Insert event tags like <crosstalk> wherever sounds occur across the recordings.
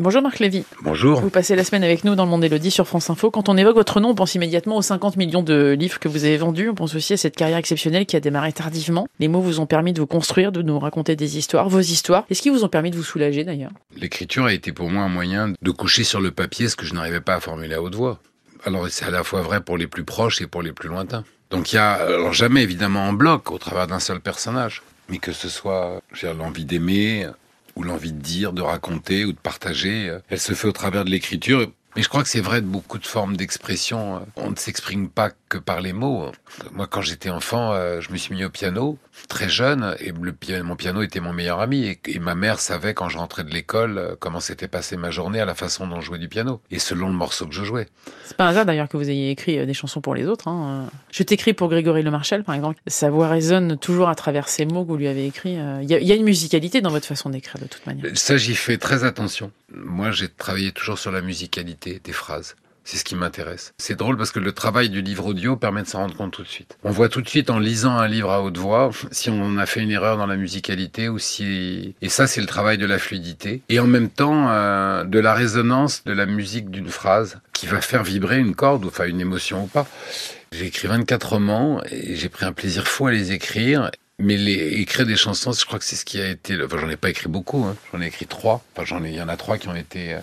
Bonjour Marc Lévy. Bonjour. Vous passez la semaine avec nous dans le monde Élodie sur France Info. Quand on évoque votre nom, on pense immédiatement aux 50 millions de livres que vous avez vendus. On pense aussi à cette carrière exceptionnelle qui a démarré tardivement. Les mots vous ont permis de vous construire, de nous raconter des histoires, vos histoires. Est-ce qu'ils vous ont permis de vous soulager d'ailleurs? L'écriture a été pour moi un moyen de coucher sur le papier ce que je n'arrivais pas à formuler à haute voix. Alors c'est à la fois vrai pour les plus proches et pour les plus lointains. Donc il y a alors jamais évidemment en bloc au travers d'un seul personnage, mais que ce soit l'envie d'aimer, ou l'envie de dire, de raconter ou de partager, euh, elle se fait au travers de l'écriture. Mais je crois que c'est vrai de beaucoup de formes d'expression. On ne s'exprime pas que par les mots. Moi, quand j'étais enfant, euh, je me suis mis au piano très jeune et le piano, mon piano était mon meilleur ami et, ma mère savait quand je rentrais de l'école euh, comment s'était passée ma journée à la façon dont je jouais du piano et selon le morceau que je jouais. C'est pas un hasard d'ailleurs que vous ayez écrit euh, des chansons pour les autres. Hein. Je t'écris pour Grégory Le Marchal, par exemple. Sa voix résonne toujours à travers ces mots que vous lui avez écrits. Il y, y, a une musicalité dans votre façon d'écrire de toute manière. Ça, j'y fais très attention. Moi, j'ai travaillé toujours sur la musicalité des phrases. C'est ce qui m'intéresse. C'est drôle parce que le travail du livre audio permet de s'en rendre compte tout de suite. On voit tout de suite en lisant un livre à haute voix <laughs> si on a fait une erreur dans la musicalité ou si... Et ça, c'est le travail de la fluidité. Et en même temps, euh, de la résonance de la musique d'une phrase qui va faire vibrer une corde, ou enfin une émotion ou pas. J'ai écrit 24 romans et j'ai pris un plaisir fou à les écrire. Mais les, écrire des chansons, je crois que c'est ce qui a été. Enfin, j'en ai pas écrit beaucoup. Hein. J'en ai écrit trois. Enfin, j'en ai. Il y en a trois qui ont été. Euh...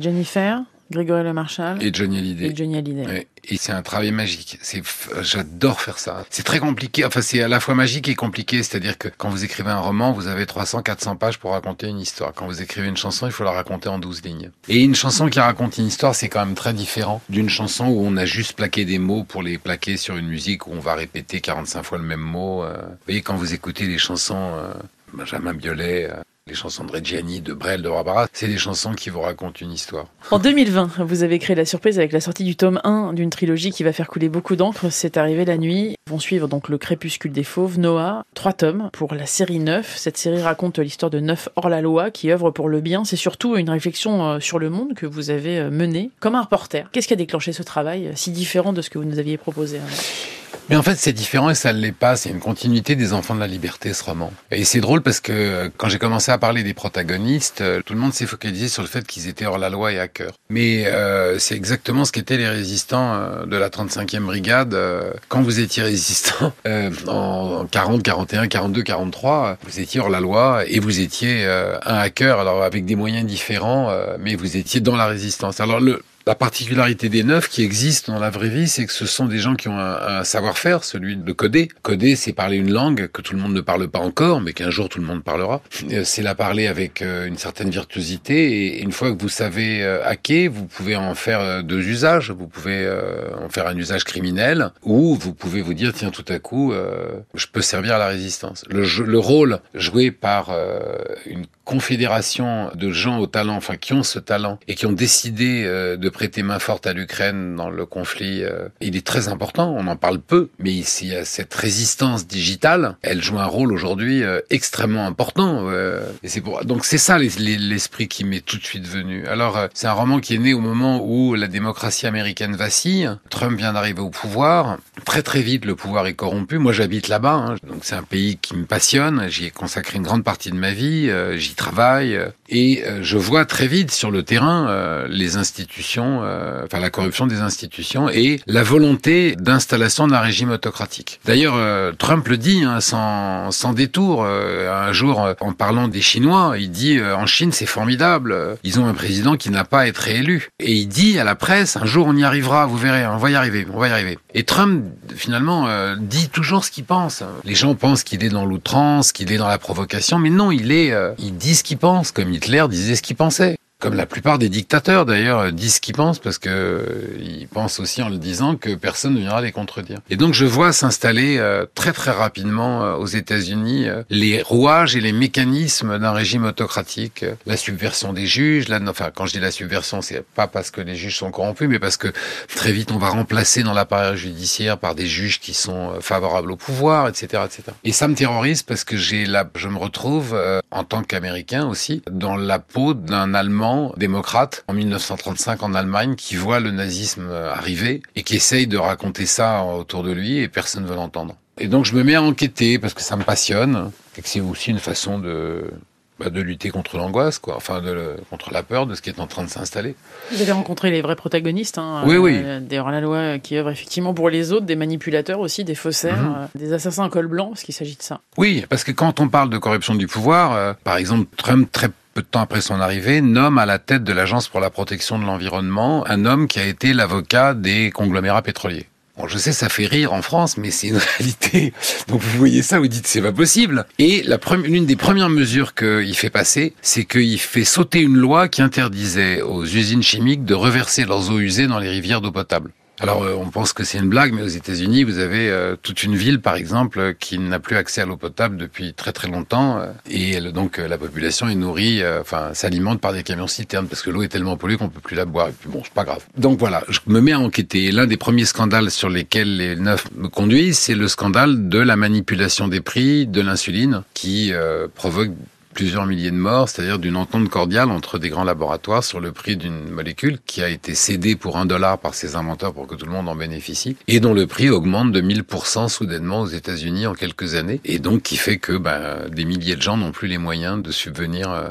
Jennifer. Grégory Le Marchal et Johnny Hallyday. Et Johnny Hallyday. Et c'est un travail magique. C'est, j'adore faire ça. C'est très compliqué. Enfin, c'est à la fois magique et compliqué. C'est-à-dire que quand vous écrivez un roman, vous avez 300, 400 pages pour raconter une histoire. Quand vous écrivez une chanson, il faut la raconter en 12 lignes. Et une chanson qui raconte une histoire, c'est quand même très différent d'une chanson où on a juste plaqué des mots pour les plaquer sur une musique où on va répéter 45 fois le même mot. Vous voyez, quand vous écoutez des chansons, euh, Benjamin Biolay, euh, les chansons de Reggiani, de Brel, de Barbara, c'est des chansons qui vous racontent une histoire. En 2020, vous avez créé la surprise avec la sortie du tome 1 d'une trilogie qui va faire couler beaucoup d'encre. C'est arrivé la nuit. Vont suivre donc Le Crépuscule des Fauves, Noah, trois tomes pour la série 9. Cette série raconte l'histoire de neuf hors la loi qui œuvrent pour le bien. C'est surtout une réflexion sur le monde que vous avez menée comme un reporter. Qu'est-ce qui a déclenché ce travail si différent de ce que vous nous aviez proposé mais en fait, c'est différent et ça ne l'est pas. C'est une continuité des Enfants de la Liberté, ce roman. Et c'est drôle parce que quand j'ai commencé à parler des protagonistes, tout le monde s'est focalisé sur le fait qu'ils étaient hors la loi et cœur. Mais euh, c'est exactement ce qu'étaient les résistants de la 35e brigade. Quand vous étiez résistant <laughs> euh, en 40, 41, 42, 43, vous étiez hors la loi et vous étiez euh, un hacker, alors avec des moyens différents, euh, mais vous étiez dans la résistance. Alors le la particularité des neufs qui existent dans la vraie vie, c'est que ce sont des gens qui ont un, savoir-faire, celui de coder. Coder, c'est parler une langue que tout le monde ne parle pas encore, mais qu'un jour tout le monde parlera. C'est la parler avec une certaine virtuosité. Et une fois que vous savez hacker, vous pouvez en faire deux usages. Vous pouvez en faire un usage criminel, ou vous pouvez vous dire, tiens, tout à coup, je peux servir à la résistance. Le, jeu, le rôle joué par une confédération de gens au talent, enfin qui ont ce talent et qui ont décidé de prêter main forte à l'Ukraine dans le conflit, euh, il est très important. On en parle peu, mais ici, cette résistance digitale, elle joue un rôle aujourd'hui euh, extrêmement important. Euh, et c'est pour donc c'est ça l'esprit qui m'est tout de suite venu. Alors c'est un roman qui est né au moment où la démocratie américaine vacille. Trump vient d'arriver au pouvoir. Très très vite, le pouvoir est corrompu. Moi, j'habite là-bas, hein. donc c'est un pays qui me passionne. J'y ai consacré une grande partie de ma vie. J'y travaille et je vois très vite sur le terrain les institutions euh, enfin la corruption des institutions et la volonté d'installation d'un régime autocratique. D'ailleurs, euh, Trump le dit hein, sans, sans détour. Euh, un jour, en parlant des Chinois, il dit en Chine c'est formidable, ils ont un président qui n'a pas à être réélu. Et il dit à la presse un jour on y arrivera, vous verrez, on va y arriver, on va y arriver. Et Trump finalement dit toujours ce qu'il pense. Les gens pensent qu'il est dans l'outrance, qu'il est dans la provocation, mais non, il est, il dit ce qu'il pense, comme Hitler disait ce qu'il pensait comme la plupart des dictateurs d'ailleurs disent ce qu'ils pensent parce que euh, ils pensent aussi en le disant que personne ne viendra les contredire. Et donc je vois s'installer euh, très très rapidement euh, aux États-Unis les rouages et les mécanismes d'un régime autocratique, la subversion des juges. Là, enfin quand je dis la subversion, c'est pas parce que les juges sont corrompus, mais parce que très vite on va remplacer dans l'appareil judiciaire par des juges qui sont favorables au pouvoir, etc., etc. Et ça me terrorise parce que j'ai là, je me retrouve en tant qu'Américain aussi dans la peau d'un Allemand démocrate en 1935 en Allemagne qui voit le nazisme arriver et qui essaye de raconter ça autour de lui et personne ne veut l'entendre. Et donc je me mets à enquêter parce que ça me passionne et que c'est aussi une façon de bah, de lutter contre l'angoisse, quoi. Enfin, de, contre la peur de ce qui est en train de s'installer. Vous avez rencontré les vrais protagonistes. Hein, oui, oui. Euh, des hors-la-loi qui œuvrent effectivement pour les autres, des manipulateurs aussi, des faussaires, mhm. euh, des assassins en col blanc, parce qu'il s'agit de ça. Oui, parce que quand on parle de corruption du pouvoir, euh, par exemple, Trump, très peu de temps après son arrivée, nomme à la tête de l'Agence pour la protection de l'environnement un homme qui a été l'avocat des conglomérats pétroliers. Bon, je sais, ça fait rire en France, mais c'est une <laughs> réalité. Donc vous voyez ça, vous dites c'est pas possible. Et l'une des premières mesures qu'il fait passer, c'est qu'il fait sauter une loi qui interdisait aux usines chimiques de reverser leurs eaux usées dans les rivières d'eau potable. Alors, euh, on pense que c'est une blague, mais aux États-Unis, vous avez euh, toute une ville, par exemple, qui n'a plus accès à l'eau potable depuis très très longtemps, euh, et donc la population est nourrie, enfin, s'alimente par des camions citernes parce que l'eau est tellement polluée qu'on peut plus la boire. Et puis bon, c'est pas grave. Donc voilà, je me mets à enquêter. L'un des premiers scandales sur lesquels les neufs me conduisent, c'est le scandale de la manipulation des prix de l'insuline, qui provoque plusieurs milliers de morts, c'est-à-dire d'une entente cordiale entre des grands laboratoires sur le prix d'une molécule qui a été cédée pour un dollar par ses inventeurs pour que tout le monde en bénéficie, et dont le prix augmente de 1000% soudainement aux États-Unis en quelques années, et donc qui fait que ben, des milliers de gens n'ont plus les moyens de subvenir euh,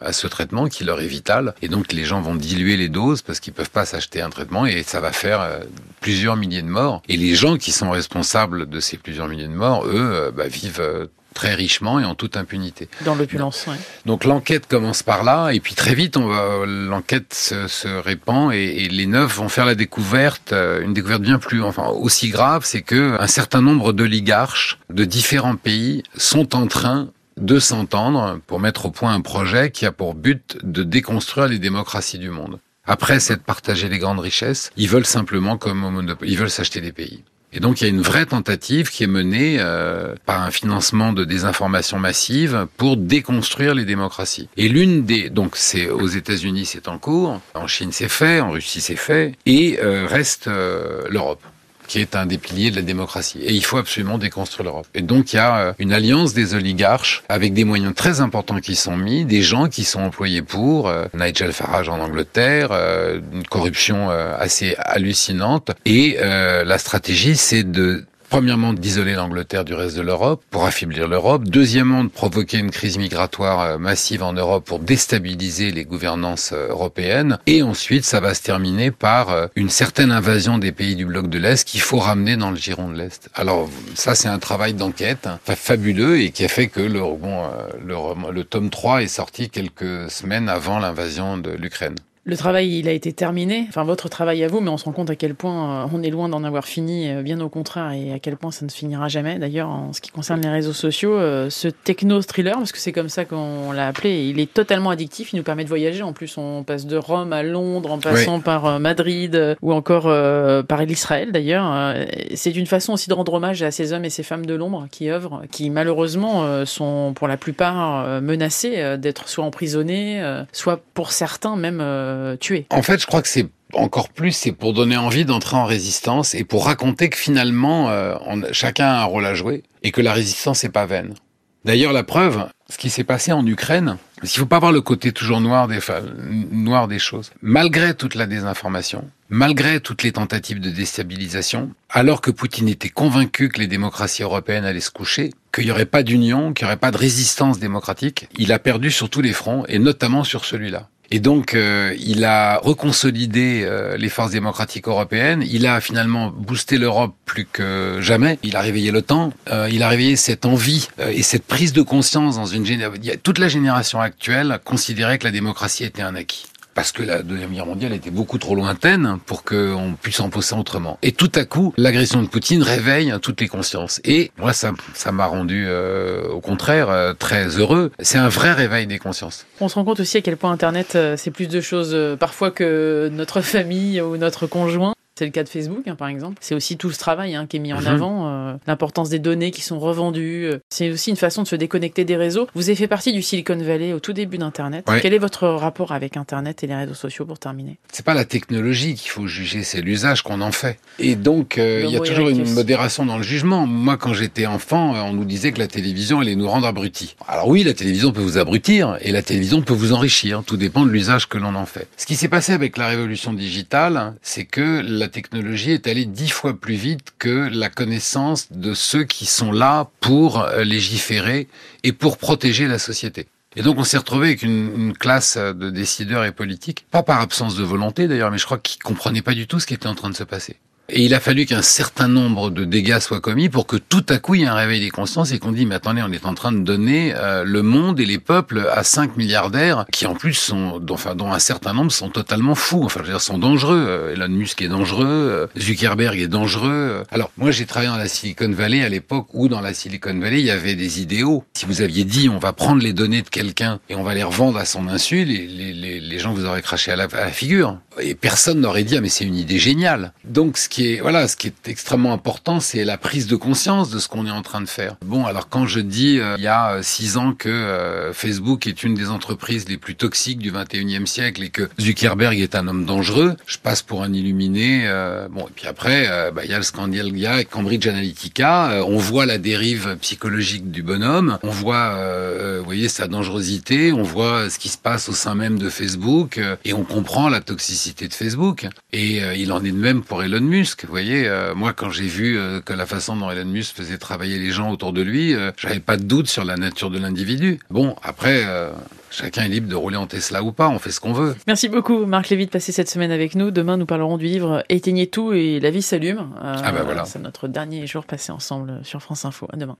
à ce traitement qui leur est vital, et donc les gens vont diluer les doses parce qu'ils peuvent pas s'acheter un traitement, et ça va faire euh, plusieurs milliers de morts. Et les gens qui sont responsables de ces plusieurs milliers de morts, eux, euh, bah, vivent très richement et en toute impunité. Dans l'opulence, oui. Donc l'enquête commence par là, et puis très vite, on va, l'enquête se, répand, et, les neufs vont faire la découverte, euh, une découverte bien plus, enfin aussi grave, c'est que un certain nombre d'oligarches de différents pays sont en train de s'entendre pour mettre au point un projet qui a pour but de déconstruire les démocraties du monde. Après s'être partagé les grandes richesses, ils veulent simplement comme ils veulent s'acheter des pays. Et donc il y a une vraie tentative qui est menée euh, par un financement de désinformation massive pour déconstruire les démocraties. Et l'une des donc c'est aux États-Unis c'est en cours, en Chine c'est fait, en Russie c'est fait, et euh, reste euh, l'Europe qui est un des piliers de la démocratie. Et il faut absolument déconstruire l'Europe. Et donc il y a euh, une alliance des oligarches avec des moyens très importants qui sont mis, des gens qui sont employés pour, euh, Nigel Farage en Angleterre, euh, une corruption assez hallucinante. Et la stratégie, c'est de Premièrement, d'isoler l'Angleterre du reste de l'Europe pour affaiblir l'Europe. Deuxièmement, de provoquer une crise migratoire euh, massive en Europe pour déstabiliser les gouvernances euh, européennes. Et ensuite, ça va se terminer par euh, une certaine invasion des pays du bloc de l'Est qu'il faut ramener dans le giron de l'Est. Alors, ça, c'est un travail d'enquête hein, fabuleux et qui a fait que le, bon, le, le tome 3 est sorti quelques semaines avant l'invasion de l'Ukraine. Le travail, il a été terminé, enfin votre travail à vous, mais on se rend compte à quel point euh, on est loin d'en avoir fini, euh, bien au contraire, et à quel point ça ne finira jamais. D'ailleurs, en ce qui concerne les réseaux sociaux, euh, ce techno-thriller, parce que c'est comme ça qu'on l'a appelé, il est totalement addictif, il nous permet de voyager. En plus, on passe de Rome à Londres, en passant par Madrid, ou encore par l'Israël d'ailleurs. C'est une façon aussi de rendre hommage à ces hommes et ces femmes de l'ombre qui œuvrent, qui malheureusement sont pour la plupart menacés d'être soit emprisonnés, soit pour certains même euh, en fait, je crois que c'est encore plus, c'est pour donner envie d'entrer en résistance et pour raconter que finalement, euh, chacun a un rôle à jouer et que la résistance n'est pas vaine. D'ailleurs, la preuve, ce qui s'est passé en Ukraine, il faut pas voir le côté toujours noir des, noir des choses. Malgré toute la désinformation, malgré toutes les tentatives de déstabilisation, alors que Poutine était convaincu que les démocraties européennes allaient se coucher, qu'il n'y aurait pas d'union, qu'il n'y aurait pas de résistance démocratique, il a perdu sur tous les fronts, et notamment sur celui-là. Et donc, euh, il a reconsolidé euh, les forces démocratiques européennes. Il a finalement boosté l'Europe plus que jamais. Il a réveillé l'OTAN. Euh, il a réveillé cette envie et cette prise de conscience dans une génération. Toute la génération actuelle considérait que la démocratie était un acquis parce que la Deuxième Guerre mondiale était beaucoup trop lointaine pour qu'on puisse en penser autrement. Et tout à coup, l'agression de Poutine réveille toutes les consciences. Et moi, ça, ça m'a rendu, euh, au contraire, euh, très heureux. C'est un vrai réveil des consciences. On se rend compte aussi à quel point Internet, euh, c'est plus de choses parfois que notre famille ou notre conjoint. C'est le cas de Facebook, hein, par exemple. C'est aussi tout ce travail hein, qui est mis en mhm. avant, euh, l'importance des données qui sont revendues. Euh, c'est aussi une façon de se déconnecter des réseaux. Vous avez fait partie du Silicon Valley au tout début d'Internet. Quel est votre rapport avec Internet et les réseaux sociaux pour terminer? C'est pas la technologie qu'il faut juger, c'est l'usage qu'on en fait. Et donc, euh, il y a toujours une modération dans le jugement. Moi, quand j'étais enfant, on nous disait que la télévision allait nous rendre abrutis. Alors oui, la télévision peut vous abrutir et la télévision peut vous enrichir. Tout dépend de l'usage que l'on en fait. Ce qui s'est passé avec la révolution digitale, c'est que la la technologie est allée dix fois plus vite que la connaissance de ceux qui sont là pour légiférer et pour protéger la société. Et donc on s'est retrouvé avec une, une, classe de décideurs et politiques, pas par absence de volonté d'ailleurs, mais je crois qu'ils comprenaient pas du tout ce qui était en train de se passer. Et il a fallu qu'un certain nombre de dégâts soient commis pour que tout à coup il y ait un réveil des consciences et qu'on dit mais attendez on est en train de donner euh, le monde et les peuples à 5 milliardaires qui en plus sont dont, enfin dont un certain nombre sont totalement fous. Enfin je veux dire sont dangereux. Euh, Elon Musk est dangereux. Euh, Zuckerberg est dangereux. Alors moi j'ai travaillé dans la Silicon Valley à l'époque où dans la Silicon Valley il y avait des idéaux. Si vous aviez dit on va prendre les données de quelqu'un et on va les revendre à son insu les, les, les gens vous auraient craché à la, à la figure. Et personne n'aurait dit ah mais c'est une idée géniale. Donc voilà, ce qui est extrêmement important, c'est la prise de conscience de ce qu'on est en train de faire. Bon, alors quand je dis euh, il y a euh, six ans que euh, Facebook est une des entreprises les plus toxiques du 21e siècle et que Zuckerberg est un homme dangereux, je passe pour un illuminé. bon, et puis après, bah, il y a le scandale, il y a Cambridge Analytica. on voit la dérive psychologique du bonhomme, on voit, vous voyez, sa dangerosité, on voit ce qui se passe au sein même de Facebook et on comprend la toxicité de Facebook. Et il en est de même pour Elon Musk. Vous voyez, euh, moi, quand j'ai vu euh, que la façon dont Elon Musk faisait travailler les gens autour de lui, euh, j'avais pas de doute sur la nature de l'individu. Bon, après, chacun est libre de rouler en Tesla ou pas, on fait ce qu'on veut. Merci beaucoup, Marc Lévy, de passer cette semaine avec nous. Demain, nous parlerons du livre Éteignez tout et la vie s'allume. ah ben voilà. C'est notre dernier jour passé ensemble sur France Info. À demain.